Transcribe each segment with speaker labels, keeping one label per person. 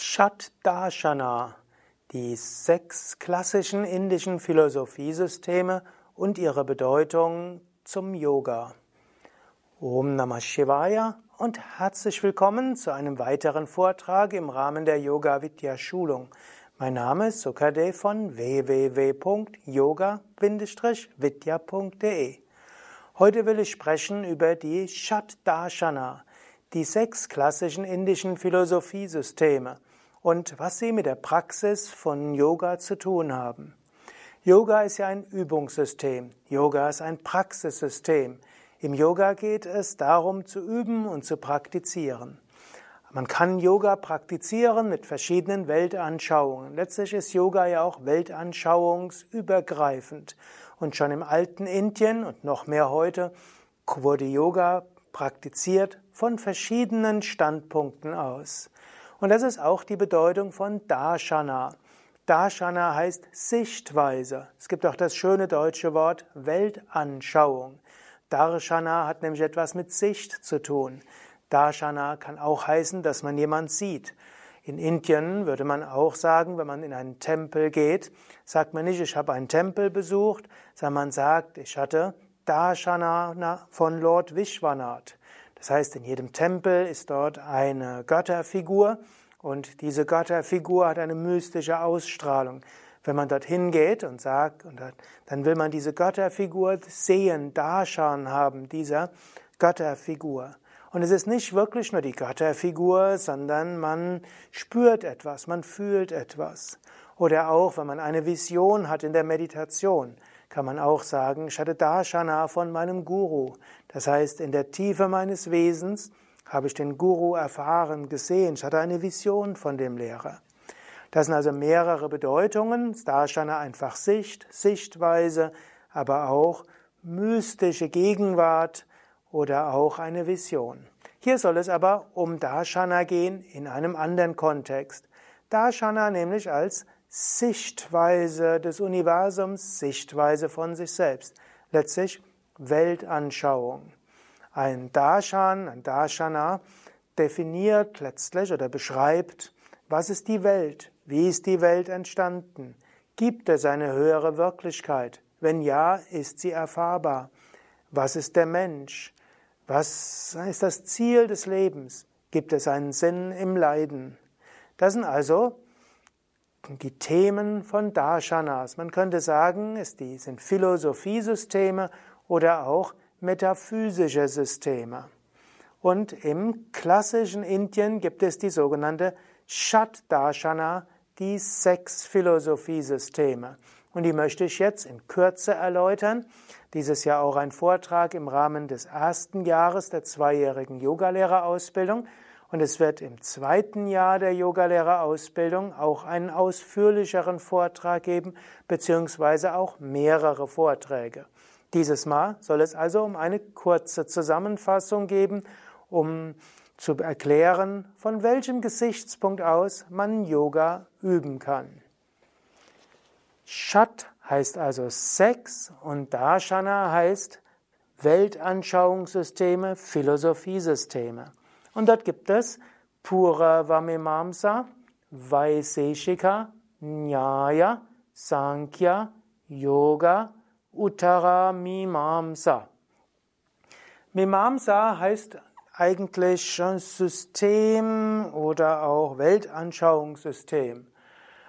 Speaker 1: Shat-Darshana, die sechs klassischen indischen Philosophiesysteme und ihre Bedeutung zum Yoga. Om Namah Shivaya und herzlich willkommen zu einem weiteren Vortrag im Rahmen der Yoga Vidya Schulung. Mein Name ist Sukade von www.yoga-vidya.de. Heute will ich sprechen über die Shat-Darshana, die sechs klassischen indischen Philosophiesysteme und was sie mit der Praxis von Yoga zu tun haben. Yoga ist ja ein Übungssystem. Yoga ist ein Praxissystem. Im Yoga geht es darum zu üben und zu praktizieren. Man kann Yoga praktizieren mit verschiedenen Weltanschauungen. Letztlich ist Yoga ja auch weltanschauungsübergreifend. Und schon im alten Indien und noch mehr heute wurde Yoga praktiziert von verschiedenen Standpunkten aus. Und das ist auch die Bedeutung von Darshana. Darshana heißt Sichtweise. Es gibt auch das schöne deutsche Wort Weltanschauung. Darshana hat nämlich etwas mit Sicht zu tun. Darshana kann auch heißen, dass man jemand sieht. In Indien würde man auch sagen, wenn man in einen Tempel geht, sagt man nicht, ich habe einen Tempel besucht, sondern man sagt, ich hatte Darshana von Lord Vishwanath. Das heißt, in jedem Tempel ist dort eine Götterfigur und diese Götterfigur hat eine mystische Ausstrahlung. Wenn man dorthin geht und sagt, dann will man diese Götterfigur sehen, Darshan haben dieser Götterfigur. Und es ist nicht wirklich nur die Götterfigur, sondern man spürt etwas, man fühlt etwas. Oder auch, wenn man eine Vision hat in der Meditation, kann man auch sagen, ich hatte Darshana von meinem Guru. Das heißt, in der Tiefe meines Wesens habe ich den Guru erfahren, gesehen. Ich hatte eine Vision von dem Lehrer. Das sind also mehrere Bedeutungen. Darshana einfach Sicht, Sichtweise, aber auch mystische Gegenwart, oder auch eine Vision. Hier soll es aber um Darshana gehen in einem anderen Kontext. Darshana nämlich als Sichtweise des Universums, Sichtweise von sich selbst, letztlich Weltanschauung. Ein Darshan, ein Darshana definiert letztlich oder beschreibt, was ist die Welt, wie ist die Welt entstanden, gibt es eine höhere Wirklichkeit, wenn ja, ist sie erfahrbar, was ist der Mensch, was ist das Ziel des Lebens? Gibt es einen Sinn im Leiden? Das sind also die Themen von Darshanas. Man könnte sagen, es sind Philosophiesysteme oder auch metaphysische Systeme. Und im klassischen Indien gibt es die sogenannte Shat Darshana, die sechs Philosophiesysteme. Und die möchte ich jetzt in Kürze erläutern. Dieses Jahr auch ein Vortrag im Rahmen des ersten Jahres der zweijährigen Yogalehrerausbildung. Und es wird im zweiten Jahr der Yogalehrerausbildung auch einen ausführlicheren Vortrag geben, beziehungsweise auch mehrere Vorträge. Dieses Mal soll es also um eine kurze Zusammenfassung geben, um zu erklären, von welchem Gesichtspunkt aus man Yoga üben kann. Shat heißt also Sex und Darshana heißt Weltanschauungssysteme, Philosophiesysteme. Und dort gibt es Pura Vamimamsa, Vaiseshika, Nyaya, Sankhya, Yoga, Uttara Mimamsa. Mimamsa heißt eigentlich System oder auch Weltanschauungssystem.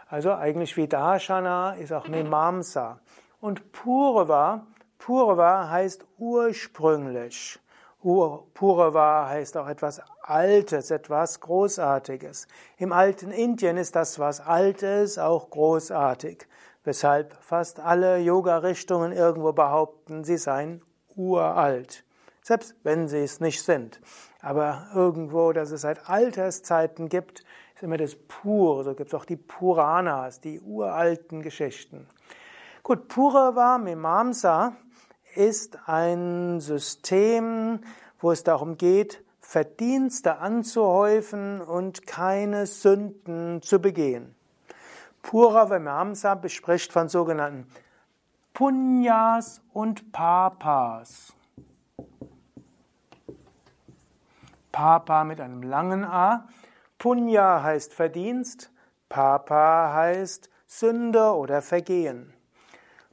Speaker 1: Also eigentlich wie Darshana ist auch Mimamsa. Und Purva, Purva heißt ursprünglich. Purva heißt auch etwas Altes, etwas Großartiges. Im alten Indien ist das was Altes auch großartig, weshalb fast alle Yoga-Richtungen irgendwo behaupten, sie seien uralt. Selbst wenn sie es nicht sind. Aber irgendwo, dass es seit Alterszeiten gibt, ist immer das Pur. So gibt es auch die Puranas, die uralten Geschichten. Gut, Purava Mimamsa ist ein System, wo es darum geht, Verdienste anzuhäufen und keine Sünden zu begehen. Purava Mimamsa bespricht von sogenannten Punyas und Papas. Papa mit einem langen A Punya heißt Verdienst, Papa heißt Sünde oder Vergehen.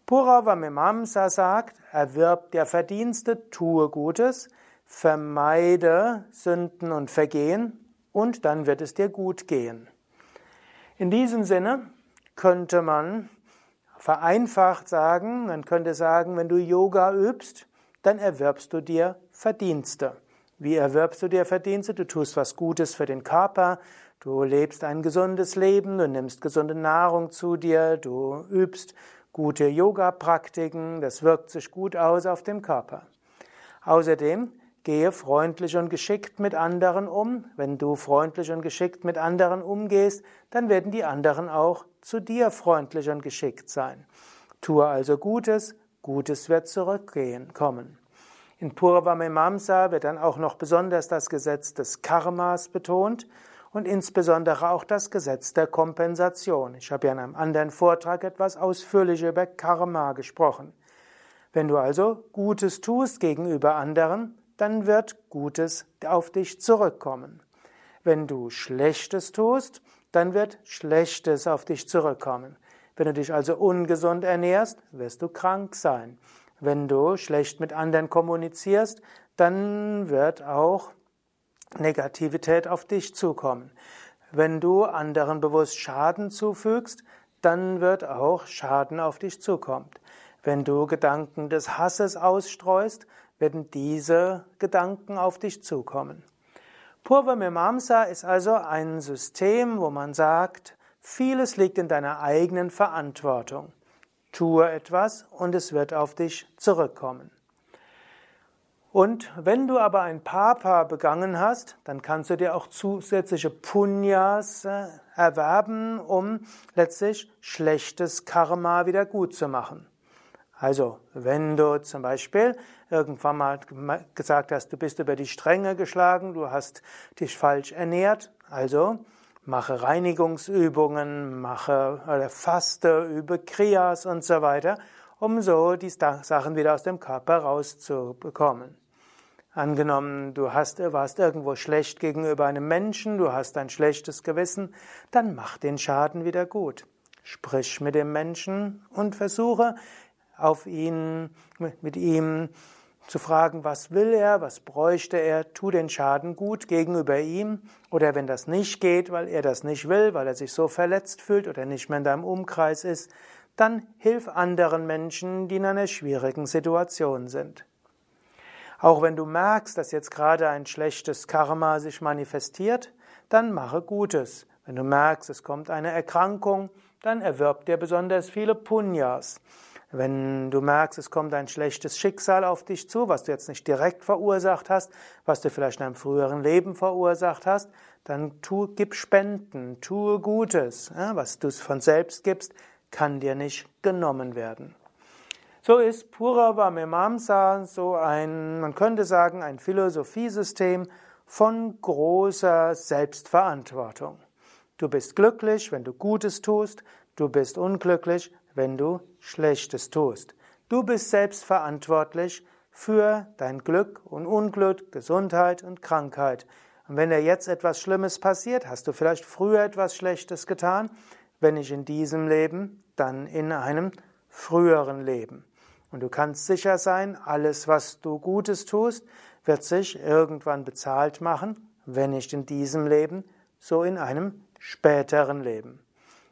Speaker 1: Puravamimamsa sagt, erwirb dir Verdienste, tue Gutes, vermeide Sünden und Vergehen und dann wird es dir gut gehen. In diesem Sinne könnte man vereinfacht sagen, man könnte sagen, wenn du Yoga übst, dann erwirbst du dir Verdienste. Wie erwirbst du dir Verdienste? Du tust was Gutes für den Körper, du lebst ein gesundes Leben, du nimmst gesunde Nahrung zu dir, du übst gute Yoga-Praktiken, das wirkt sich gut aus auf dem Körper. Außerdem gehe freundlich und geschickt mit anderen um. Wenn du freundlich und geschickt mit anderen umgehst, dann werden die anderen auch zu dir freundlich und geschickt sein. Tue also Gutes, Gutes wird zurückgehen, kommen. In Purvamimamsa wird dann auch noch besonders das Gesetz des Karmas betont und insbesondere auch das Gesetz der Kompensation. Ich habe ja in einem anderen Vortrag etwas ausführlicher über Karma gesprochen. Wenn du also Gutes tust gegenüber anderen, dann wird Gutes auf dich zurückkommen. Wenn du Schlechtes tust, dann wird Schlechtes auf dich zurückkommen. Wenn du dich also ungesund ernährst, wirst du krank sein. Wenn du schlecht mit anderen kommunizierst, dann wird auch Negativität auf dich zukommen. Wenn du anderen bewusst Schaden zufügst, dann wird auch Schaden auf dich zukommen. Wenn du Gedanken des Hasses ausstreust, werden diese Gedanken auf dich zukommen. Purva Mimamsa ist also ein System, wo man sagt, vieles liegt in deiner eigenen Verantwortung. Tue etwas und es wird auf dich zurückkommen. Und wenn du aber ein Papa begangen hast, dann kannst du dir auch zusätzliche Punyas äh, erwerben, um letztlich schlechtes Karma wieder gut zu machen. Also, wenn du zum Beispiel irgendwann mal gesagt hast, du bist über die Stränge geschlagen, du hast dich falsch ernährt, also mache Reinigungsübungen, mache oder faste, übe Kriyas und so weiter, um so die Sachen wieder aus dem Körper rauszubekommen. Angenommen, du hast, warst irgendwo schlecht gegenüber einem Menschen, du hast ein schlechtes Gewissen, dann mach den Schaden wieder gut. Sprich mit dem Menschen und versuche auf ihn, mit ihm zu fragen, was will er, was bräuchte er, tu den Schaden gut gegenüber ihm oder wenn das nicht geht, weil er das nicht will, weil er sich so verletzt fühlt oder nicht mehr in deinem Umkreis ist, dann hilf anderen Menschen, die in einer schwierigen Situation sind. Auch wenn du merkst, dass jetzt gerade ein schlechtes Karma sich manifestiert, dann mache Gutes. Wenn du merkst, es kommt eine Erkrankung, dann erwirb dir besonders viele Punyas. Wenn du merkst, es kommt ein schlechtes Schicksal auf dich zu, was du jetzt nicht direkt verursacht hast, was du vielleicht in einem früheren Leben verursacht hast, dann tu, gib Spenden, tue Gutes. Was du von selbst gibst, kann dir nicht genommen werden. So ist Purava Mimamsa so ein, man könnte sagen, ein Philosophiesystem von großer Selbstverantwortung. Du bist glücklich, wenn du Gutes tust, du bist unglücklich, wenn du Schlechtes tust. Du bist selbstverantwortlich für dein Glück und Unglück, Gesundheit und Krankheit. Und wenn dir jetzt etwas Schlimmes passiert, hast du vielleicht früher etwas Schlechtes getan, wenn nicht in diesem Leben, dann in einem früheren Leben. Und du kannst sicher sein, alles, was du Gutes tust, wird sich irgendwann bezahlt machen, wenn nicht in diesem Leben, so in einem späteren Leben.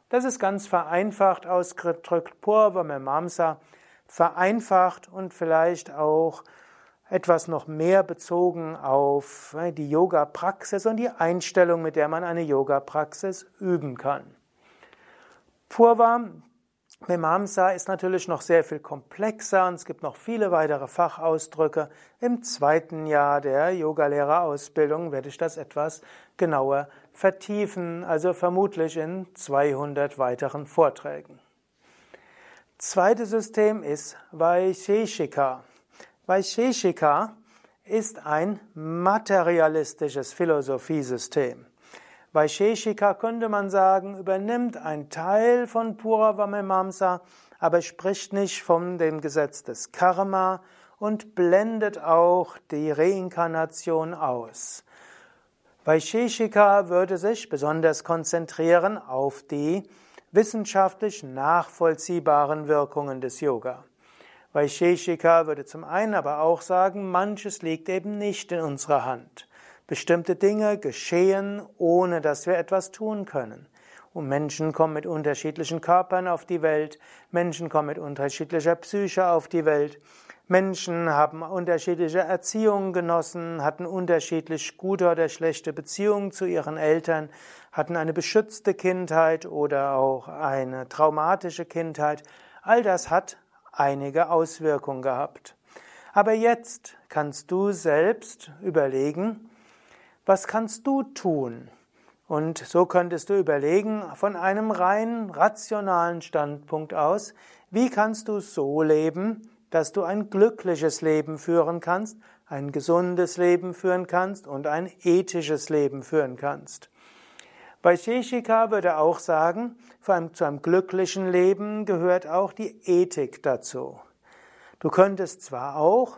Speaker 1: Das ist ganz vereinfacht ausgedrückt, Purva Memamsa, vereinfacht und vielleicht auch etwas noch mehr bezogen auf äh, die Yoga-Praxis und die Einstellung, mit der man eine Yoga-Praxis üben kann. Purva Mimamsa ist natürlich noch sehr viel komplexer und es gibt noch viele weitere Fachausdrücke. Im zweiten Jahr der Yogalehrerausbildung werde ich das etwas genauer vertiefen, also vermutlich in 200 weiteren Vorträgen. Zweites System ist Vaisheshika. Vaisheshika ist ein materialistisches Philosophiesystem. Vaisheshika könnte man sagen, übernimmt ein Teil von Puravamimamsa, aber spricht nicht von dem Gesetz des Karma und blendet auch die Reinkarnation aus. Vaisheshika würde sich besonders konzentrieren auf die wissenschaftlich nachvollziehbaren Wirkungen des Yoga. Vaisheshika würde zum einen aber auch sagen, manches liegt eben nicht in unserer Hand. Bestimmte Dinge geschehen, ohne dass wir etwas tun können. Und Menschen kommen mit unterschiedlichen Körpern auf die Welt, Menschen kommen mit unterschiedlicher Psyche auf die Welt. Menschen haben unterschiedliche Erziehungen genossen, hatten unterschiedlich gute oder schlechte Beziehungen zu ihren Eltern, hatten eine beschützte Kindheit oder auch eine traumatische Kindheit. All das hat einige Auswirkungen gehabt. Aber jetzt kannst du selbst überlegen, was kannst du tun? Und so könntest du überlegen, von einem rein rationalen Standpunkt aus, wie kannst du so leben, dass du ein glückliches Leben führen kannst, ein gesundes Leben führen kannst und ein ethisches Leben führen kannst. Bei Sheshika würde auch sagen, vor allem zu einem glücklichen Leben gehört auch die Ethik dazu. Du könntest zwar auch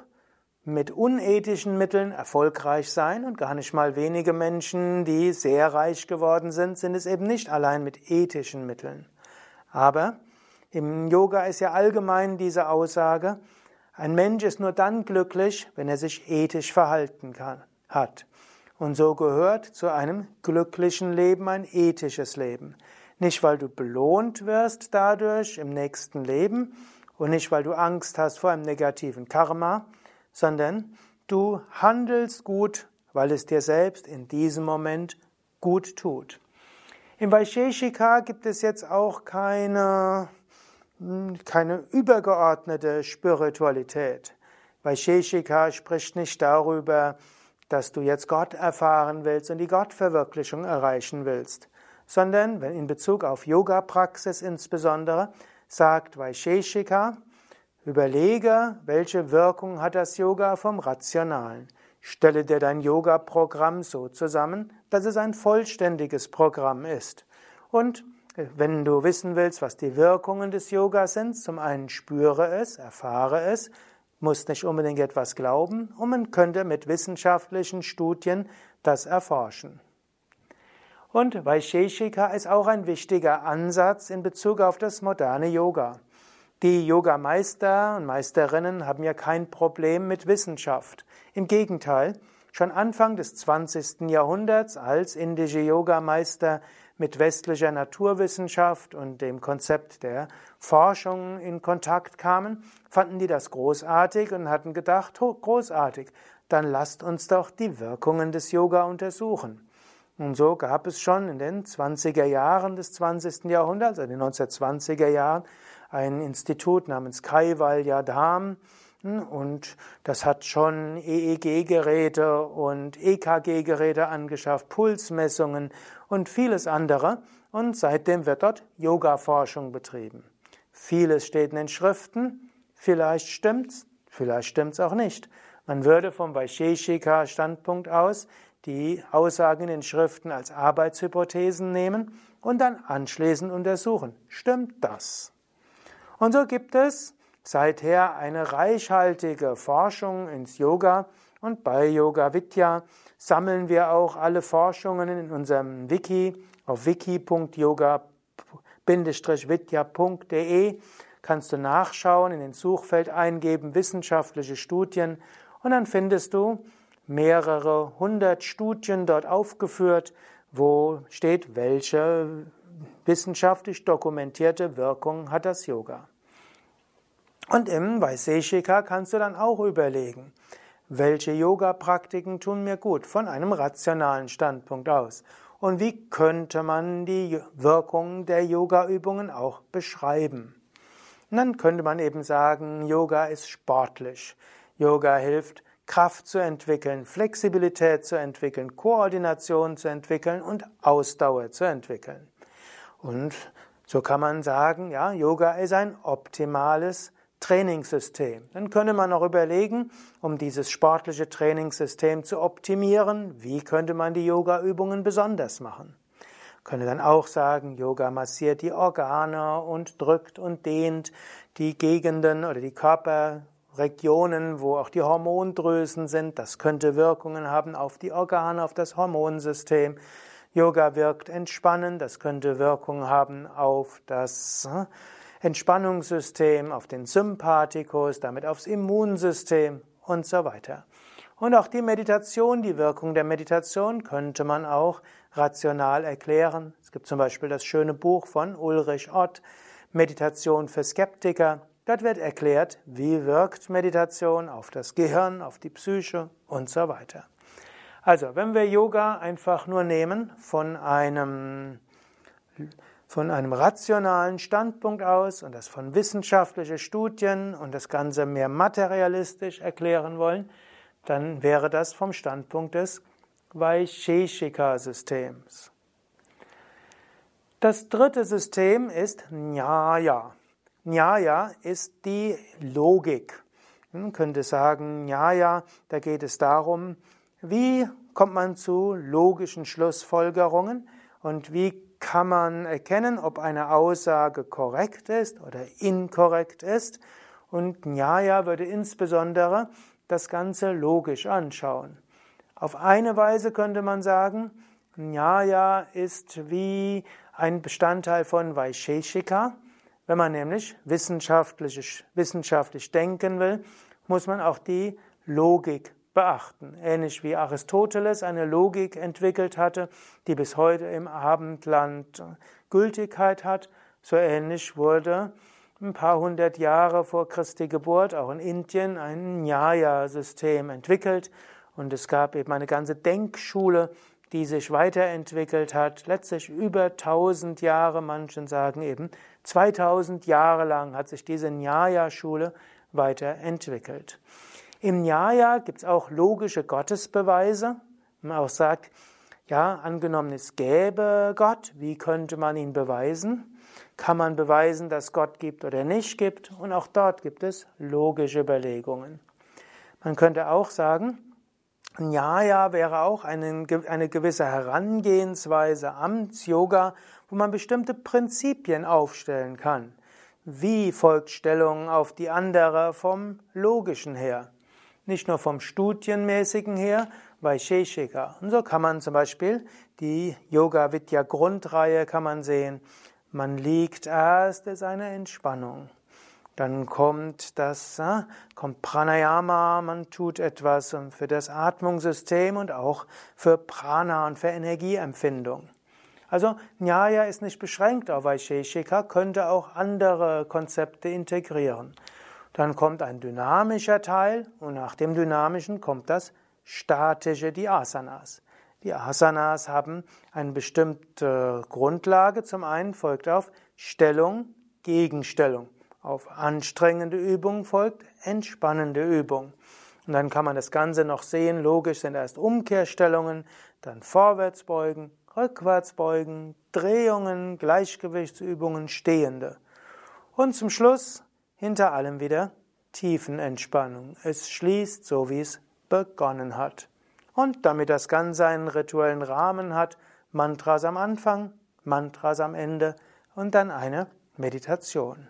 Speaker 1: mit unethischen Mitteln erfolgreich sein und gar nicht mal wenige Menschen, die sehr reich geworden sind, sind es eben nicht allein mit ethischen Mitteln. Aber im Yoga ist ja allgemein diese Aussage, ein Mensch ist nur dann glücklich, wenn er sich ethisch verhalten kann, hat. Und so gehört zu einem glücklichen Leben ein ethisches Leben. Nicht, weil du belohnt wirst dadurch im nächsten Leben und nicht, weil du Angst hast vor einem negativen Karma, sondern du handelst gut, weil es dir selbst in diesem Moment gut tut. Im Vaisheshika gibt es jetzt auch keine hm, keine übergeordnete Spiritualität. Vaisheshika spricht nicht darüber, dass du jetzt Gott erfahren willst und die Gottverwirklichung erreichen willst, sondern in Bezug auf Yoga-Praxis insbesondere sagt Vaisheshika, überlege, welche Wirkung hat das Yoga vom Rationalen. Stelle dir dein Yoga-Programm so zusammen, dass es ein vollständiges Programm ist. Und wenn du wissen willst, was die Wirkungen des Yoga sind, zum einen spüre es, erfahre es, musst nicht unbedingt etwas glauben und man könnte mit wissenschaftlichen Studien das erforschen. Und Vaisheshika ist auch ein wichtiger Ansatz in Bezug auf das moderne Yoga. Die Yogameister und Meisterinnen haben ja kein Problem mit Wissenschaft. Im Gegenteil, schon Anfang des 20. Jahrhunderts, als indische Yogameister mit westlicher Naturwissenschaft und dem Konzept der Forschung in Kontakt kamen, fanden die das großartig und hatten gedacht, großartig, dann lasst uns doch die Wirkungen des Yoga untersuchen. Und so gab es schon in den 20er Jahren des 20. Jahrhunderts, also in den 1920er Jahren, ein Institut namens Kaivalya Dham, und das hat schon EEG-Geräte und EKG-Geräte angeschafft, Pulsmessungen und vieles andere. Und seitdem wird dort Yoga-Forschung betrieben. Vieles steht in den Schriften, vielleicht stimmt's, vielleicht stimmt's auch nicht. Man würde vom Vaisheshika-Standpunkt aus die Aussagen in den Schriften als Arbeitshypothesen nehmen und dann anschließend untersuchen. Stimmt das? Und so gibt es seither eine reichhaltige Forschung ins Yoga und bei Yoga Vidya sammeln wir auch alle Forschungen in unserem Wiki auf wiki.yoga-vidya.de kannst du nachschauen, in den Suchfeld eingeben wissenschaftliche Studien und dann findest du mehrere hundert Studien dort aufgeführt, wo steht, welche wissenschaftlich dokumentierte Wirkung hat das Yoga. Und im Vaiseshika kannst du dann auch überlegen, welche Yoga-Praktiken tun mir gut von einem rationalen Standpunkt aus. Und wie könnte man die Wirkung der Yoga-Übungen auch beschreiben? Und dann könnte man eben sagen, Yoga ist sportlich. Yoga hilft, Kraft zu entwickeln, Flexibilität zu entwickeln, Koordination zu entwickeln und Ausdauer zu entwickeln. Und so kann man sagen, ja, Yoga ist ein optimales Trainingssystem. Dann könnte man auch überlegen, um dieses sportliche Trainingssystem zu optimieren, wie könnte man die Yoga-Übungen besonders machen. Man könnte dann auch sagen, Yoga massiert die Organe und drückt und dehnt die Gegenden oder die Körper Regionen, wo auch die Hormondrüsen sind. Das könnte Wirkungen haben auf die Organe, auf das Hormonsystem. Yoga wirkt entspannend, das könnte Wirkungen haben auf das hm, Entspannungssystem, auf den Sympathikus, damit aufs Immunsystem und so weiter. Und auch die Meditation, die Wirkung der Meditation könnte man auch rational erklären. Es gibt zum Beispiel das schöne Buch von Ulrich Ott, Meditation für Skeptiker. Dort wird erklärt, wie wirkt Meditation auf das Gehirn, auf die Psyche und so weiter. Also, wenn wir Yoga einfach nur nehmen von einem, von einem rationalen Standpunkt aus und das von wissenschaftlichen Studien und das Ganze mehr materialistisch erklären wollen, dann wäre das vom Standpunkt des Vaisheshika-Systems. Das dritte System ist Nyaya. Nyaya ist die Logik. Man könnte sagen, Nyaya, da geht es darum, wie kommt man zu logischen Schlussfolgerungen und wie kann man erkennen, ob eine Aussage korrekt ist oder inkorrekt ist. Und Nyaya würde insbesondere das Ganze logisch anschauen. Auf eine Weise könnte man sagen, Nyaya ist wie ein Bestandteil von Vaisheshika. Wenn man nämlich wissenschaftlich, wissenschaftlich denken will, muss man auch die Logik beachten. Ähnlich wie Aristoteles eine Logik entwickelt hatte, die bis heute im Abendland Gültigkeit hat, so ähnlich wurde ein paar hundert Jahre vor Christi Geburt auch in Indien ein Nyaya-System entwickelt und es gab eben eine ganze Denkschule, die sich weiterentwickelt hat, letztlich über 1000 Jahre, manchen sagen eben 2000 Jahre lang hat sich diese Nyaya-Schule weiterentwickelt. Im Nyaya gibt es auch logische Gottesbeweise. Man auch sagt, ja, angenommen es gäbe Gott, wie könnte man ihn beweisen? Kann man beweisen, dass Gott gibt oder nicht gibt? Und auch dort gibt es logische Überlegungen. Man könnte auch sagen, Nyaya wäre auch eine, eine gewisse Herangehensweise Amts Yoga, wo man bestimmte Prinzipien aufstellen kann. Wie folgt Stellung auf die andere vom Logischen her? Nicht nur vom Studienmäßigen her, Vaisheshika. Und so kann man zum Beispiel die Yoga Vidya Grundreihe kann man sehen. Man liegt erst, ist eine Entspannung. Dann kommt das, äh, kommt Pranayama, man tut etwas für das Atmungssystem und auch für Prana und für Energieempfindung. Also Nyaya ist nicht beschränkt auf Vaisheshika, könnte auch andere Konzepte integrieren. Dann kommt ein dynamischer Teil und nach dem dynamischen kommt das statische, die Asanas. Die Asanas haben eine bestimmte Grundlage. Zum einen folgt auf Stellung, Gegenstellung. Auf anstrengende Übung folgt entspannende Übung. Und dann kann man das Ganze noch sehen. Logisch sind erst Umkehrstellungen, dann Vorwärtsbeugen, Rückwärtsbeugen, Drehungen, Gleichgewichtsübungen, Stehende. Und zum Schluss hinter allem wieder Tiefenentspannung. Es schließt so, wie es begonnen hat. Und damit das Ganze einen rituellen Rahmen hat, Mantras am Anfang, Mantras am Ende und dann eine Meditation.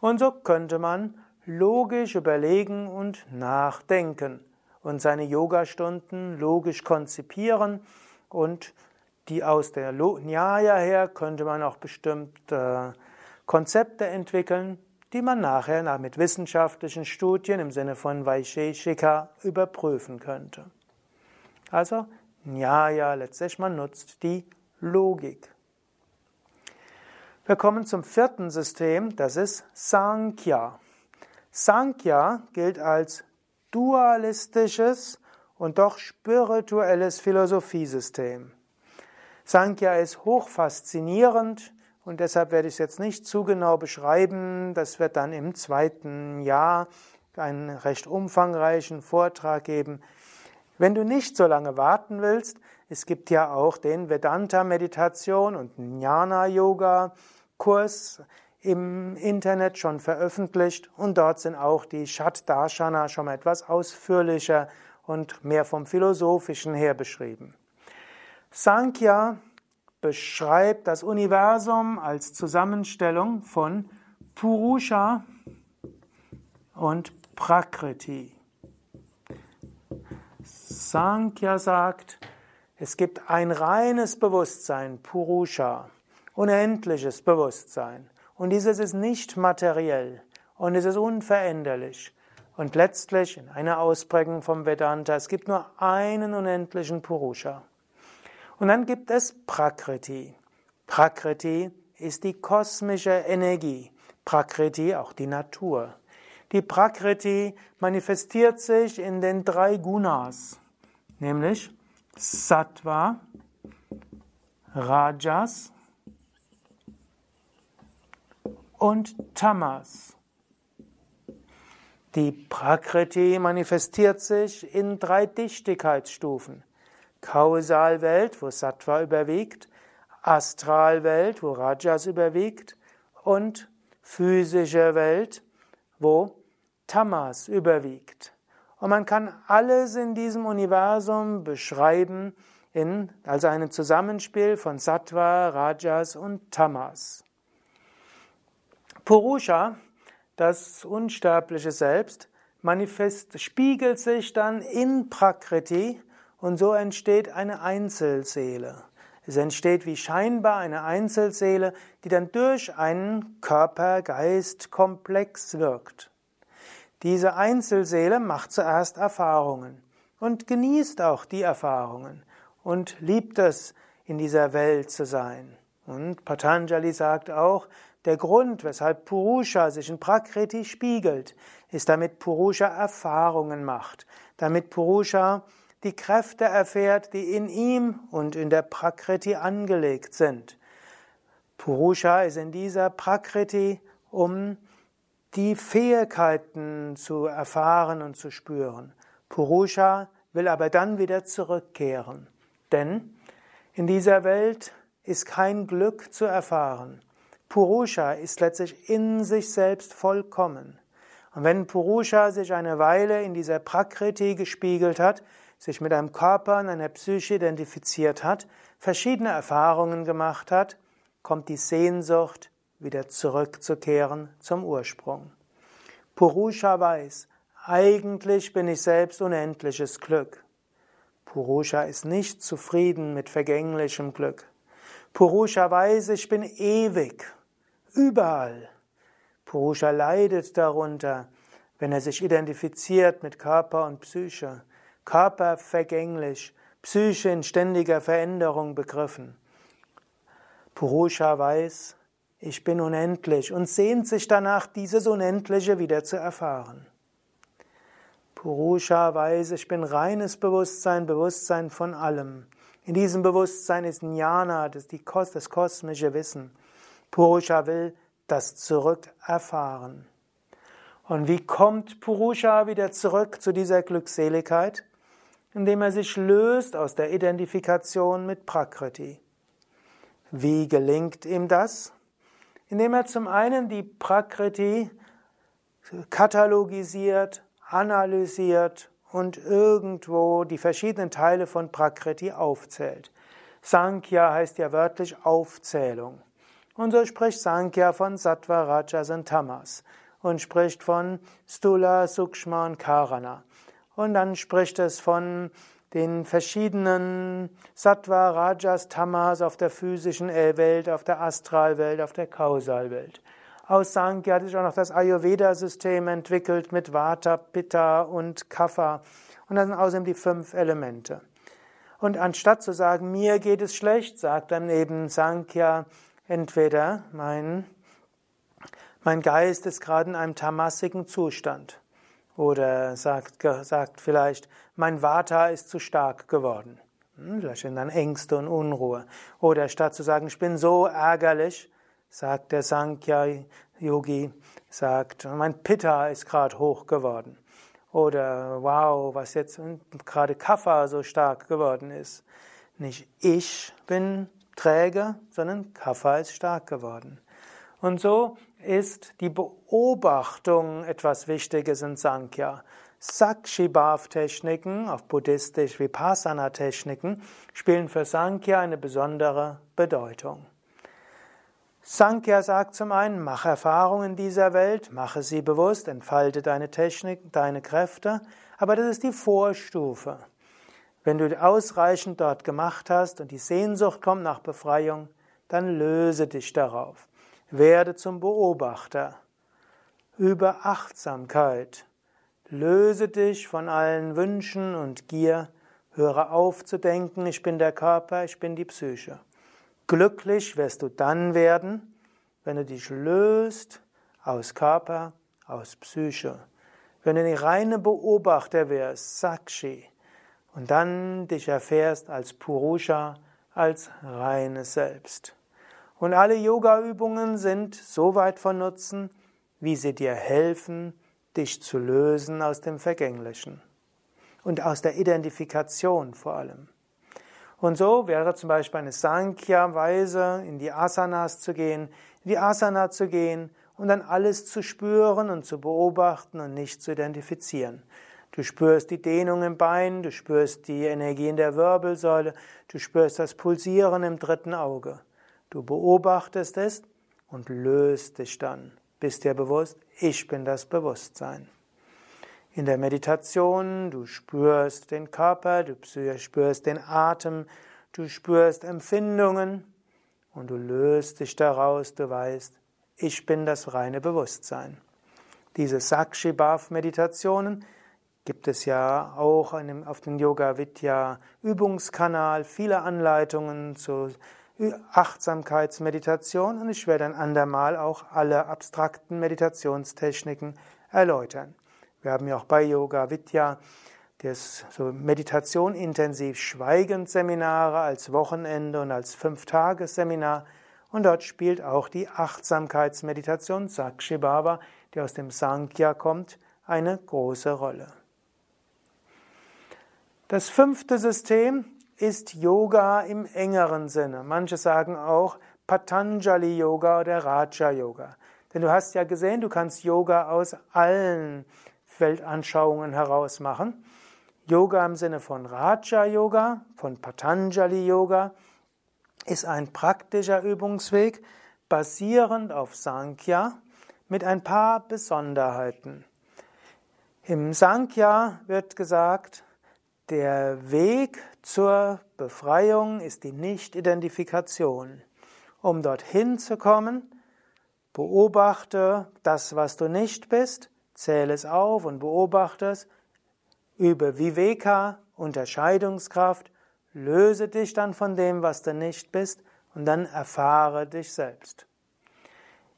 Speaker 1: Und so könnte man logisch überlegen und nachdenken und seine Yogastunden logisch konzipieren und die aus der Nyaya her könnte man auch bestimmte Konzepte entwickeln, die man nachher mit wissenschaftlichen Studien im Sinne von Vaisheshika überprüfen könnte. Also Nyaya, letztlich man nutzt die Logik. Wir kommen zum vierten System, das ist Sankhya. Sankhya gilt als dualistisches und doch spirituelles Philosophiesystem. Sankhya ist hochfaszinierend und deshalb werde ich es jetzt nicht zu genau beschreiben. Das wird dann im zweiten Jahr einen recht umfangreichen Vortrag geben. Wenn du nicht so lange warten willst, es gibt ja auch den Vedanta-Meditation und Jnana-Yoga-Kurs im Internet schon veröffentlicht und dort sind auch die Shat-Darshana schon mal etwas ausführlicher und mehr vom Philosophischen her beschrieben. Sankhya beschreibt das Universum als Zusammenstellung von Purusha und Prakriti. Sankhya sagt, es gibt ein reines Bewusstsein, Purusha, unendliches Bewusstsein. Und dieses ist nicht materiell und es ist unveränderlich. Und letztlich in einer Ausprägung vom Vedanta, es gibt nur einen unendlichen Purusha. Und dann gibt es Prakriti. Prakriti ist die kosmische Energie. Prakriti auch die Natur. Die Prakriti manifestiert sich in den drei Gunas, nämlich Sattva, Rajas und Tamas. Die Prakriti manifestiert sich in drei Dichtigkeitsstufen. Kausalwelt, wo Sattva überwiegt, Astralwelt, wo Rajas überwiegt und physische Welt, wo Tamas überwiegt. Und man kann alles in diesem Universum beschreiben in, als ein Zusammenspiel von Sattva, Rajas und Tamas. Purusha, das unsterbliche Selbst, manifest, spiegelt sich dann in Prakriti und so entsteht eine Einzelseele. Es entsteht wie scheinbar eine Einzelseele, die dann durch einen Körper-Geist-Komplex wirkt. Diese Einzelseele macht zuerst Erfahrungen und genießt auch die Erfahrungen und liebt es, in dieser Welt zu sein. Und Patanjali sagt auch, der Grund, weshalb Purusha sich in Prakriti spiegelt, ist, damit Purusha Erfahrungen macht, damit Purusha die Kräfte erfährt, die in ihm und in der Prakriti angelegt sind. Purusha ist in dieser Prakriti, um die Fähigkeiten zu erfahren und zu spüren. Purusha will aber dann wieder zurückkehren. Denn in dieser Welt ist kein Glück zu erfahren. Purusha ist letztlich in sich selbst vollkommen. Und wenn Purusha sich eine Weile in dieser Prakriti gespiegelt hat, sich mit einem Körper und einer Psyche identifiziert hat, verschiedene Erfahrungen gemacht hat, kommt die Sehnsucht, wieder zurückzukehren zum Ursprung. Purusha weiß, eigentlich bin ich selbst unendliches Glück. Purusha ist nicht zufrieden mit vergänglichem Glück. Purusha weiß, ich bin ewig, überall. Purusha leidet darunter, wenn er sich identifiziert mit Körper und Psyche. Körper vergänglich, Psyche in ständiger Veränderung begriffen. Purusha weiß, ich bin unendlich und sehnt sich danach, dieses Unendliche wieder zu erfahren. Purusha weiß, ich bin reines Bewusstsein, Bewusstsein von allem. In diesem Bewusstsein ist Jnana, das, die, das kosmische Wissen. Purusha will das zurück erfahren. Und wie kommt Purusha wieder zurück zu dieser Glückseligkeit? Indem er sich löst aus der Identifikation mit Prakriti. Wie gelingt ihm das? Indem er zum einen die Prakriti katalogisiert, analysiert und irgendwo die verschiedenen Teile von Prakriti aufzählt. Sankhya heißt ja wörtlich Aufzählung. Und so spricht Sankhya von Sattva, Rajas und Tamas und spricht von Stula, Sukshma und Karana. Und dann spricht es von den verschiedenen Sattva, Rajas, Tamas auf der physischen Welt, auf der Astralwelt, auf der Kausalwelt. Aus Sankhya hat sich auch noch das Ayurveda-System entwickelt mit Vata, Pitta und Kapha. Und das sind außerdem die fünf Elemente. Und anstatt zu sagen, mir geht es schlecht, sagt dann eben Sankhya, entweder mein, mein Geist ist gerade in einem tamassigen Zustand. Oder sagt, sagt vielleicht, mein Vata ist zu stark geworden. Hm, vielleicht sind dann Ängste und Unruhe. Oder statt zu sagen, ich bin so ärgerlich, sagt der Sankhya-Yogi, sagt, mein Pitta ist gerade hoch geworden. Oder wow, was jetzt gerade Kapha so stark geworden ist. Nicht ich bin träge, sondern Kapha ist stark geworden. Und so ist die Beobachtung etwas Wichtiges in Sankhya. Sakshibhav-Techniken, auf buddhistisch Vipassana-Techniken, spielen für Sankhya eine besondere Bedeutung. Sankhya sagt zum einen, mach Erfahrungen dieser Welt, mache sie bewusst, entfalte deine Technik, deine Kräfte, aber das ist die Vorstufe. Wenn du ausreichend dort gemacht hast und die Sehnsucht kommt nach Befreiung, dann löse dich darauf. Werde zum Beobachter. Über Achtsamkeit. Löse dich von allen Wünschen und Gier. Höre auf zu denken, ich bin der Körper, ich bin die Psyche. Glücklich wirst du dann werden, wenn du dich löst aus Körper, aus Psyche. Wenn du die reine Beobachter wirst, Sakshi, und dann dich erfährst als Purusha, als reines Selbst. Und alle Yoga-Übungen sind so weit von Nutzen, wie sie dir helfen, dich zu lösen aus dem Vergänglichen und aus der Identifikation vor allem. Und so wäre zum Beispiel eine Sankhya-Weise, in die Asanas zu gehen, in die Asana zu gehen und dann alles zu spüren und zu beobachten und nicht zu identifizieren. Du spürst die Dehnung im Bein, du spürst die Energie in der Wirbelsäule, du spürst das Pulsieren im dritten Auge. Du beobachtest es und löst dich dann. Bist dir bewusst, ich bin das Bewusstsein. In der Meditation, du spürst den Körper, du spürst den Atem, du spürst Empfindungen und du löst dich daraus, du weißt, ich bin das reine Bewusstsein. Diese Sakshi-Bhav-Meditationen gibt es ja auch auf dem Yoga Vidya Übungskanal viele Anleitungen zu Achtsamkeitsmeditation und ich werde ein andermal auch alle abstrakten Meditationstechniken erläutern. Wir haben ja auch bei Yoga Vidya das so Meditation intensiv Schweigend Seminare als Wochenende und als Fünftagesseminar. Und dort spielt auch die Achtsamkeitsmeditation Sakshi Bhava, die aus dem Sankhya kommt, eine große Rolle. Das fünfte System ist Yoga im engeren Sinne. Manche sagen auch Patanjali Yoga oder Raja Yoga. Denn du hast ja gesehen, du kannst Yoga aus allen Weltanschauungen heraus machen. Yoga im Sinne von Raja Yoga, von Patanjali Yoga, ist ein praktischer Übungsweg basierend auf Sankhya mit ein paar Besonderheiten. Im Sankhya wird gesagt, der Weg zur Befreiung ist die Nicht-Identifikation. Um dorthin zu kommen, beobachte das, was du nicht bist, Zähle es auf und beobachte es. Übe Viveka, Unterscheidungskraft. Löse dich dann von dem, was du nicht bist, und dann erfahre dich selbst.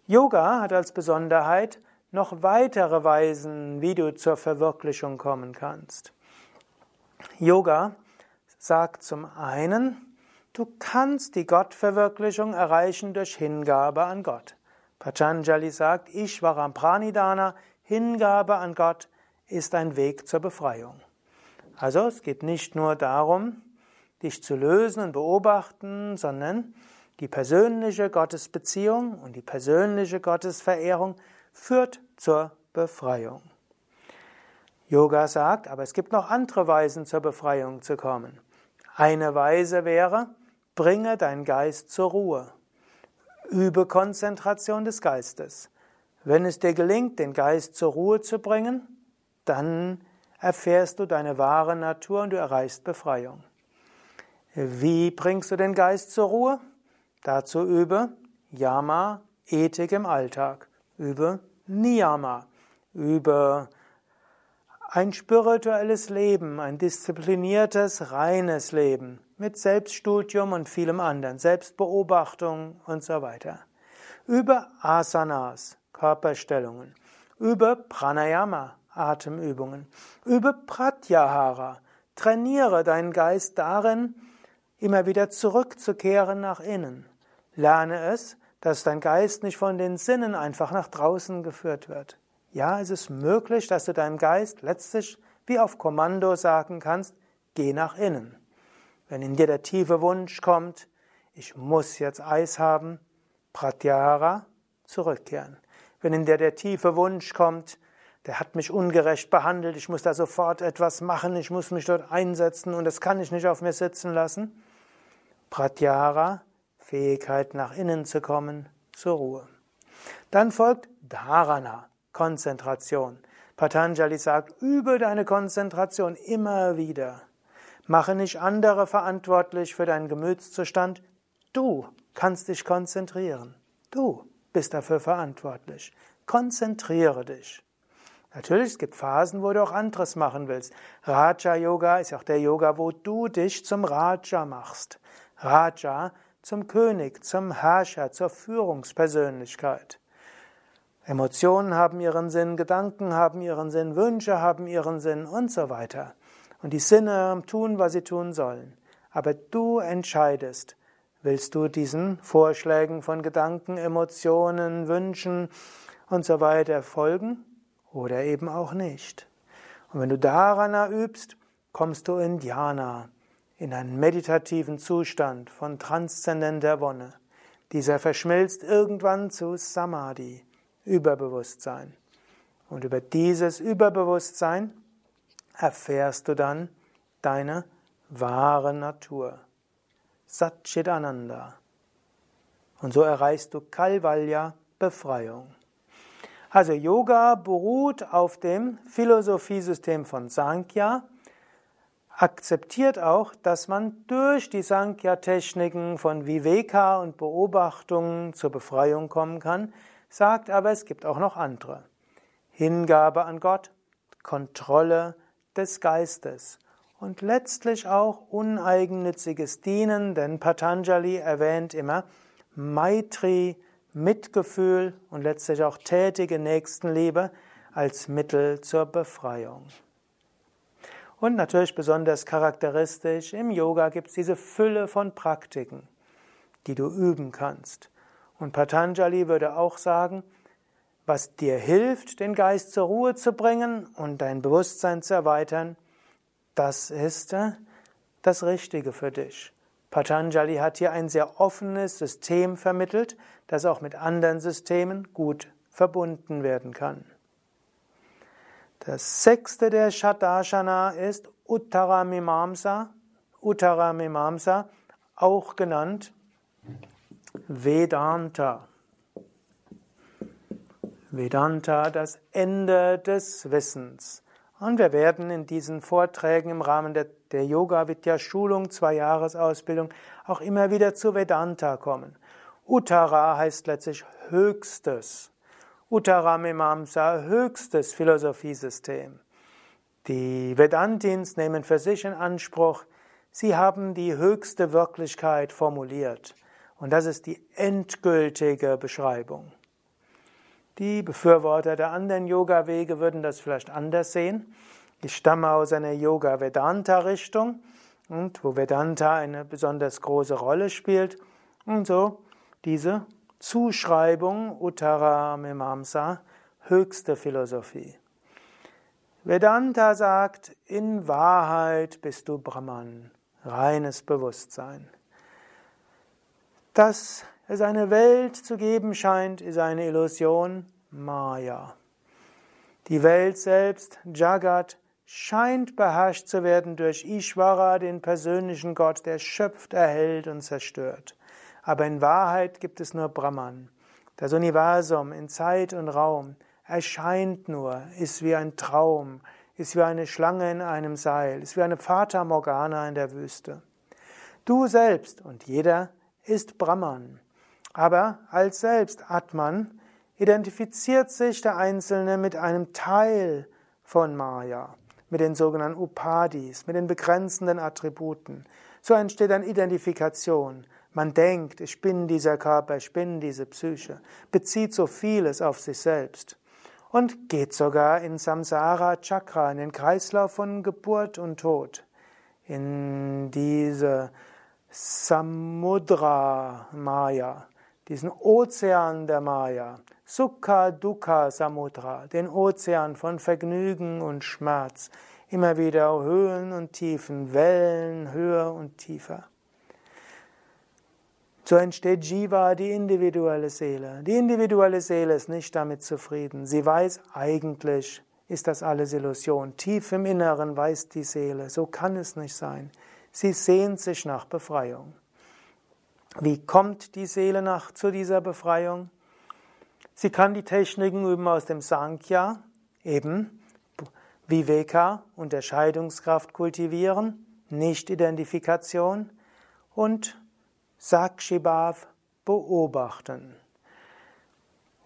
Speaker 1: Yoga hat als Besonderheit noch weitere Weisen, wie du zur Verwirklichung kommen kannst. Yoga sagt zum einen, du kannst die Gottverwirklichung erreichen durch Hingabe an Gott. Patanjali sagt, ich war am Pranidana, Hingabe an Gott ist ein Weg zur Befreiung. Also es geht nicht nur darum, dich zu lösen und beobachten, sondern die persönliche Gottesbeziehung und die persönliche Gottesverehrung führt zur Befreiung. Yoga sagt, aber es gibt noch andere Weisen zur Befreiung zu kommen. Eine Weise wäre, bringe deinen Geist zur Ruhe. Übe Konzentration des Geistes. Wenn es dir gelingt, den Geist zur Ruhe zu bringen, dann erfährst du deine wahre Natur und du erreichst Befreiung. Wie bringst du den Geist zur Ruhe? Dazu übe Yama, Ethik im Alltag. Übe Niyama. Übe ein spirituelles Leben, ein diszipliniertes, reines Leben mit Selbststudium und vielem anderen, Selbstbeobachtung und so weiter. Übe Asanas, Körperstellungen. Übe Pranayama, Atemübungen. Übe Pratyahara. Trainiere deinen Geist darin, immer wieder zurückzukehren nach innen. Lerne es, dass dein Geist nicht von den Sinnen einfach nach draußen geführt wird. Ja, es ist möglich, dass du deinem Geist letztlich wie auf Kommando sagen kannst, geh nach innen. Wenn in dir der tiefe Wunsch kommt, ich muss jetzt Eis haben, Pratyahara, zurückkehren. Wenn in der der tiefe Wunsch kommt, der hat mich ungerecht behandelt, ich muss da sofort etwas machen, ich muss mich dort einsetzen und das kann ich nicht auf mir sitzen lassen. Pratyahara, Fähigkeit nach innen zu kommen, zur Ruhe. Dann folgt Dharana, Konzentration. Patanjali sagt, übe deine Konzentration immer wieder. Mache nicht andere verantwortlich für deinen Gemütszustand. Du kannst dich konzentrieren. Du bist dafür verantwortlich. Konzentriere dich. Natürlich, es gibt Phasen, wo du auch anderes machen willst. Raja Yoga ist auch der Yoga, wo du dich zum Raja machst. Raja zum König, zum Herrscher, zur Führungspersönlichkeit. Emotionen haben ihren Sinn, Gedanken haben ihren Sinn, Wünsche haben ihren Sinn und so weiter. Und die Sinne tun, was sie tun sollen. Aber du entscheidest, willst du diesen Vorschlägen von Gedanken, Emotionen, Wünschen und so weiter folgen oder eben auch nicht. Und wenn du Dharana übst, kommst du in Dhyana, in einen meditativen Zustand von transzendenter Wonne. Dieser verschmilzt irgendwann zu Samadhi, Überbewusstsein. Und über dieses Überbewusstsein erfährst du dann deine wahre Natur. Satchitananda. Und so erreichst du Kalvalya, Befreiung. Also Yoga beruht auf dem Philosophiesystem von Sankhya, akzeptiert auch, dass man durch die Sankhya-Techniken von Viveka und Beobachtungen zur Befreiung kommen kann, sagt aber, es gibt auch noch andere. Hingabe an Gott, Kontrolle des Geistes und letztlich auch uneigennütziges Dienen, denn Patanjali erwähnt immer Maitri, Mitgefühl und letztlich auch tätige Nächstenliebe als Mittel zur Befreiung. Und natürlich besonders charakteristisch, im Yoga gibt es diese Fülle von Praktiken, die du üben kannst. Und Patanjali würde auch sagen, was dir hilft, den Geist zur Ruhe zu bringen und dein Bewusstsein zu erweitern, das ist äh, das Richtige für dich. Patanjali hat hier ein sehr offenes System vermittelt, das auch mit anderen Systemen gut verbunden werden kann. Das sechste der Shadashana ist Uttara Mimamsa, Uttara Mimamsa, auch genannt Vedanta. Vedanta, das Ende des Wissens. Und wir werden in diesen Vorträgen im Rahmen der, der Yoga Vidya Schulung, zwei Jahresausbildung, auch immer wieder zu Vedanta kommen. Uttara heißt letztlich höchstes. Uttara Mimamsa, höchstes Philosophiesystem. Die Vedantins nehmen für sich in Anspruch, sie haben die höchste Wirklichkeit formuliert. Und das ist die endgültige Beschreibung. Die Befürworter der anderen Yoga-Wege würden das vielleicht anders sehen. Ich stamme aus einer Yoga-Vedanta-Richtung und wo Vedanta eine besonders große Rolle spielt. Und so diese Zuschreibung Uttara Mimamsa, höchste Philosophie. Vedanta sagt, in Wahrheit bist du Brahman, reines Bewusstsein. Das es eine Welt zu geben scheint, ist eine Illusion, Maya. Die Welt selbst, Jagat, scheint beherrscht zu werden durch Ishvara, den persönlichen Gott, der schöpft, erhält und zerstört. Aber in Wahrheit gibt es nur Brahman. Das Universum in Zeit und Raum erscheint nur, ist wie ein Traum, ist wie eine Schlange in einem Seil, ist wie eine Fata Morgana in der Wüste. Du selbst und jeder ist Brahman. Aber als selbst Atman identifiziert sich der Einzelne mit einem Teil von Maya, mit den sogenannten Upadis, mit den begrenzenden Attributen. So entsteht eine Identifikation. Man denkt, ich bin dieser Körper, ich bin diese Psyche, bezieht so vieles auf sich selbst und geht sogar in Samsara Chakra, in den Kreislauf von Geburt und Tod, in diese Samudra Maya, diesen Ozean der Maya, Sukha Dukkha Samudra, den Ozean von Vergnügen und Schmerz, immer wieder Höhen und Tiefen, Wellen höher und tiefer. So entsteht Jiva, die individuelle Seele. Die individuelle Seele ist nicht damit zufrieden. Sie weiß eigentlich, ist das alles Illusion. Tief im Inneren weiß die Seele, so kann es nicht sein. Sie sehnt sich nach Befreiung. Wie kommt die Seele nach zu dieser Befreiung? Sie kann die Techniken üben aus dem Sankhya, eben Viveka, Unterscheidungskraft kultivieren, Nicht-Identifikation und Sakshibhav beobachten.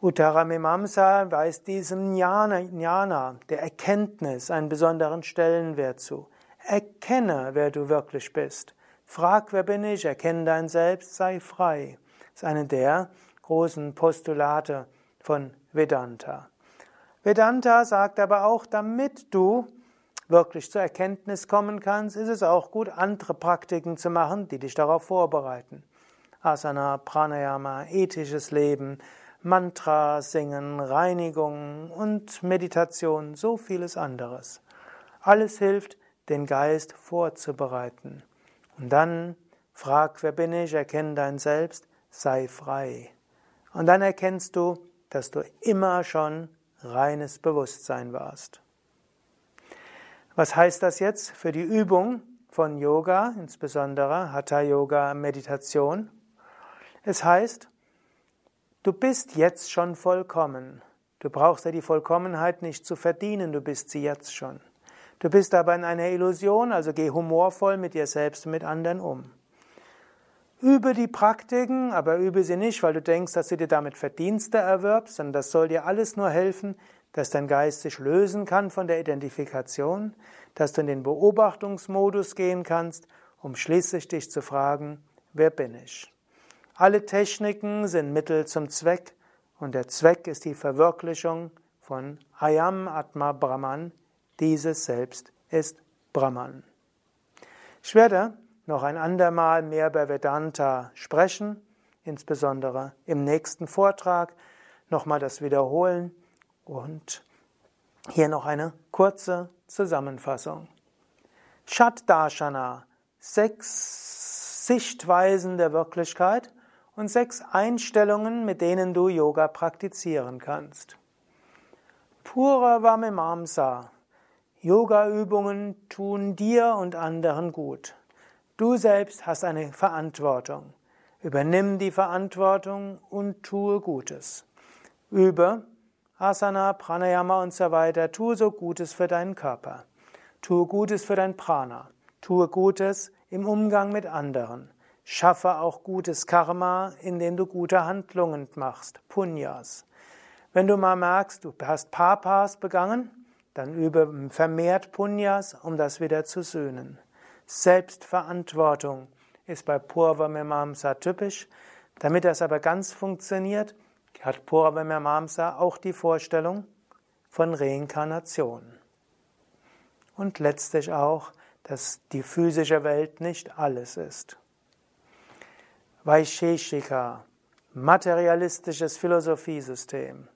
Speaker 1: Uttaramimamsa weist diesem Jnana, Jnana, der Erkenntnis, einen besonderen Stellenwert zu. Erkenne, wer du wirklich bist. Frag, wer bin ich, erkenne dein Selbst, sei frei. Das ist eine der großen Postulate von Vedanta. Vedanta sagt aber auch, damit du wirklich zur Erkenntnis kommen kannst, ist es auch gut, andere Praktiken zu machen, die dich darauf vorbereiten. Asana, Pranayama, ethisches Leben, Mantra singen, Reinigung und Meditation, so vieles anderes. Alles hilft, den Geist vorzubereiten. Und dann frag, wer bin ich, erkenne dein Selbst, sei frei. Und dann erkennst du, dass du immer schon reines Bewusstsein warst. Was heißt das jetzt für die Übung von Yoga, insbesondere Hatha Yoga Meditation? Es heißt, du bist jetzt schon vollkommen. Du brauchst ja die Vollkommenheit nicht zu verdienen, du bist sie jetzt schon. Du bist aber in einer Illusion, also geh humorvoll mit dir selbst und mit anderen um. Übe die Praktiken, aber übe sie nicht, weil du denkst, dass du dir damit Verdienste erwirbst, sondern das soll dir alles nur helfen, dass dein Geist sich lösen kann von der Identifikation, dass du in den Beobachtungsmodus gehen kannst, um schließlich dich zu fragen, wer bin ich? Alle Techniken sind Mittel zum Zweck und der Zweck ist die Verwirklichung von Ayam Atma Brahman, dieses Selbst ist Brahman. Ich werde noch ein andermal mehr über Vedanta sprechen, insbesondere im nächsten Vortrag nochmal das wiederholen und hier noch eine kurze Zusammenfassung. Shat Darshana, sechs Sichtweisen der Wirklichkeit und sechs Einstellungen, mit denen du Yoga praktizieren kannst. Pura Vamimamsa, Yoga-Übungen tun dir und anderen gut. Du selbst hast eine Verantwortung. Übernimm die Verantwortung und tue Gutes. Übe Asana, Pranayama und so weiter. Tue so Gutes für deinen Körper. Tue Gutes für dein Prana. Tue Gutes im Umgang mit anderen. Schaffe auch gutes Karma, indem du gute Handlungen machst. Punyas. Wenn du mal merkst, du hast Papas begangen, dann übe vermehrt Punyas, um das wieder zu söhnen. Selbstverantwortung ist bei Purva Mimamsa typisch. Damit das aber ganz funktioniert, hat Purva Mimamsa auch die Vorstellung von Reinkarnation. Und letztlich auch, dass die physische Welt nicht alles ist. Vaisheshika, materialistisches Philosophiesystem.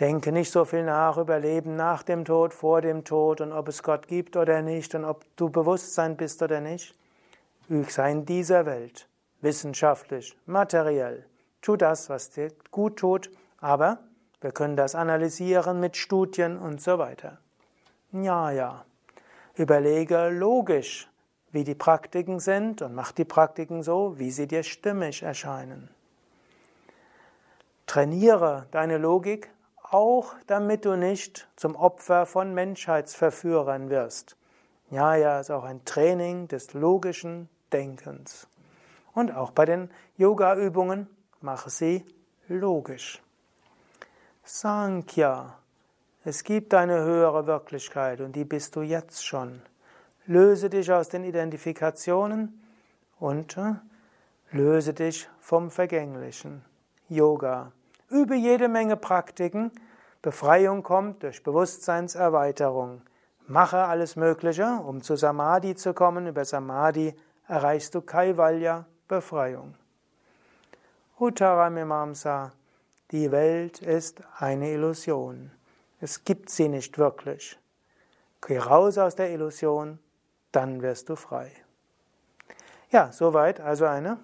Speaker 1: Denke nicht so viel nach über Leben nach dem Tod, vor dem Tod und ob es Gott gibt oder nicht und ob du Bewusstsein bist oder nicht. Sei in dieser Welt, wissenschaftlich, materiell. Tu das, was dir gut tut, aber wir können das analysieren mit Studien und so weiter. Ja, ja. Überlege logisch, wie die Praktiken sind und mach die Praktiken so, wie sie dir stimmig erscheinen. Trainiere deine Logik auch damit du nicht zum Opfer von Menschheitsverführern wirst. Ja, ja, ist auch ein Training des logischen Denkens. Und auch bei den Yoga-Übungen mache sie logisch. Sankhya. Es gibt eine höhere Wirklichkeit und die bist du jetzt schon. Löse dich aus den Identifikationen und äh, löse dich vom Vergänglichen. Yoga. Übe jede Menge Praktiken. Befreiung kommt durch Bewusstseinserweiterung. Mache alles Mögliche, um zu Samadhi zu kommen. Über Samadhi erreichst du Kaivalya, Befreiung. Uttaramimamsa. Die Welt ist eine Illusion. Es gibt sie nicht wirklich. Geh raus aus der Illusion, dann wirst du frei. Ja, soweit also eine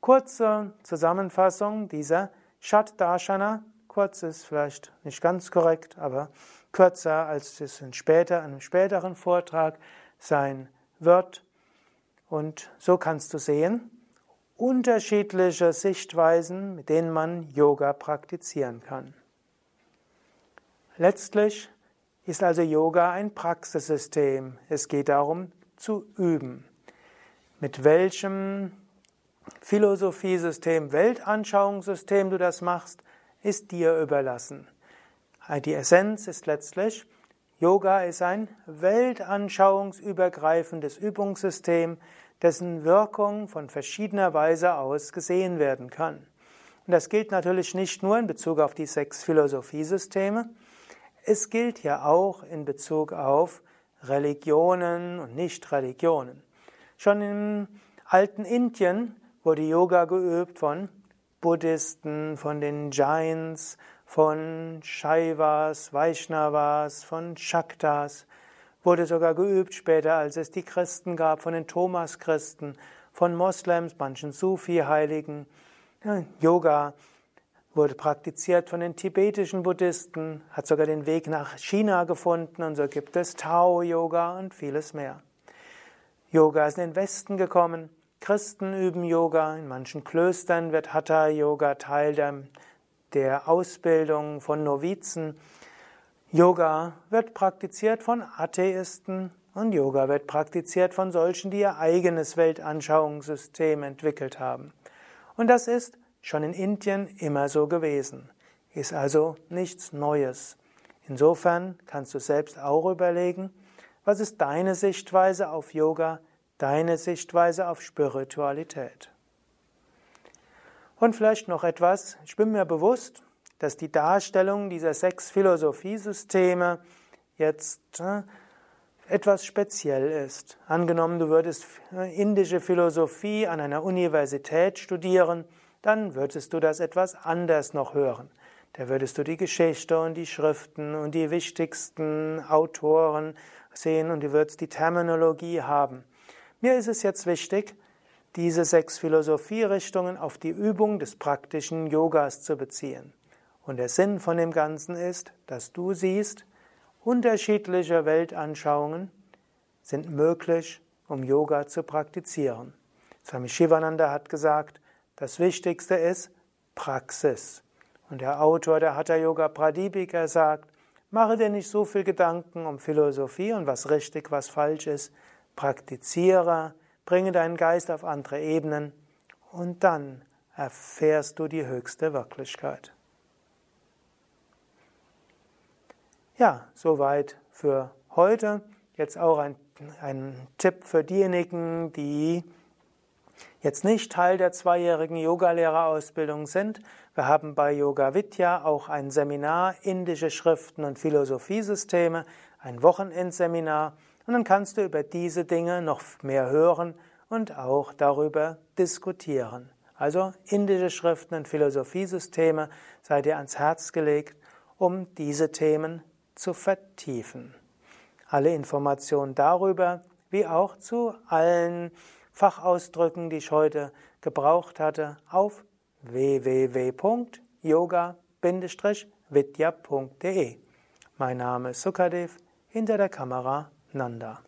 Speaker 1: kurze Zusammenfassung dieser Shat Darshana, kurz ist vielleicht nicht ganz korrekt, aber kürzer als es in später, einem späteren Vortrag sein wird. Und so kannst du sehen, unterschiedliche Sichtweisen, mit denen man Yoga praktizieren kann. Letztlich ist also Yoga ein Praxissystem. Es geht darum zu üben. Mit welchem Philosophiesystem, Weltanschauungssystem du das machst, ist dir überlassen. Die Essenz ist letztlich, Yoga ist ein weltanschauungsübergreifendes Übungssystem, dessen Wirkung von verschiedener Weise aus gesehen werden kann. Und das gilt natürlich nicht nur in Bezug auf die sechs Philosophiesysteme, es gilt ja auch in Bezug auf Religionen und Nichtreligionen. Schon im alten Indien wurde Yoga geübt von Buddhisten, von den Jains, von Shaivas, Vaishnavas, von Shaktas, wurde sogar geübt später, als es die Christen gab, von den Thomas-Christen, von Moslems, manchen Sufi-Heiligen. Yoga wurde praktiziert von den tibetischen Buddhisten, hat sogar den Weg nach China gefunden und so gibt es Tao-Yoga und vieles mehr. Yoga ist in den Westen gekommen. Christen üben Yoga. In manchen Klöstern wird Hatha-Yoga Teil der, der Ausbildung von Novizen. Yoga wird praktiziert von Atheisten und Yoga wird praktiziert von solchen, die ihr eigenes Weltanschauungssystem entwickelt haben. Und das ist schon in Indien immer so gewesen. Ist also nichts Neues. Insofern kannst du selbst auch überlegen, was ist deine Sichtweise auf Yoga, deine Sichtweise auf Spiritualität? Und vielleicht noch etwas, ich bin mir bewusst, dass die Darstellung dieser sechs Philosophiesysteme jetzt äh, etwas speziell ist. Angenommen, du würdest äh, indische Philosophie an einer Universität studieren, dann würdest du das etwas anders noch hören. Da würdest du die Geschichte und die Schriften und die wichtigsten Autoren sehen und du würdest die Terminologie haben. Mir ist es jetzt wichtig, diese sechs Philosophierichtungen auf die Übung des praktischen Yogas zu beziehen. Und der Sinn von dem Ganzen ist, dass du siehst, unterschiedliche Weltanschauungen sind möglich, um Yoga zu praktizieren. Swami Shivananda hat gesagt, das Wichtigste ist Praxis. Und der Autor der Hatha Yoga Pradipika sagt, mache dir nicht so viel Gedanken um Philosophie und was richtig, was falsch ist. Praktiziere, bringe deinen Geist auf andere Ebenen und dann erfährst du die höchste Wirklichkeit. Ja, soweit für heute. Jetzt auch ein, ein Tipp für diejenigen, die jetzt nicht Teil der zweijährigen Yogalehrerausbildung sind. Wir haben bei Yoga Vidya auch ein Seminar Indische Schriften und Philosophiesysteme, ein Wochenendseminar und dann kannst du über diese Dinge noch mehr hören und auch darüber diskutieren. Also indische Schriften und Philosophiesysteme sei dir ans Herz gelegt, um diese Themen zu vertiefen. Alle Informationen darüber, wie auch zu allen Fachausdrücken, die ich heute gebraucht hatte, auf www.yoga-vidya.de. Mein Name ist Sukadev, hinter der Kamera なんだ。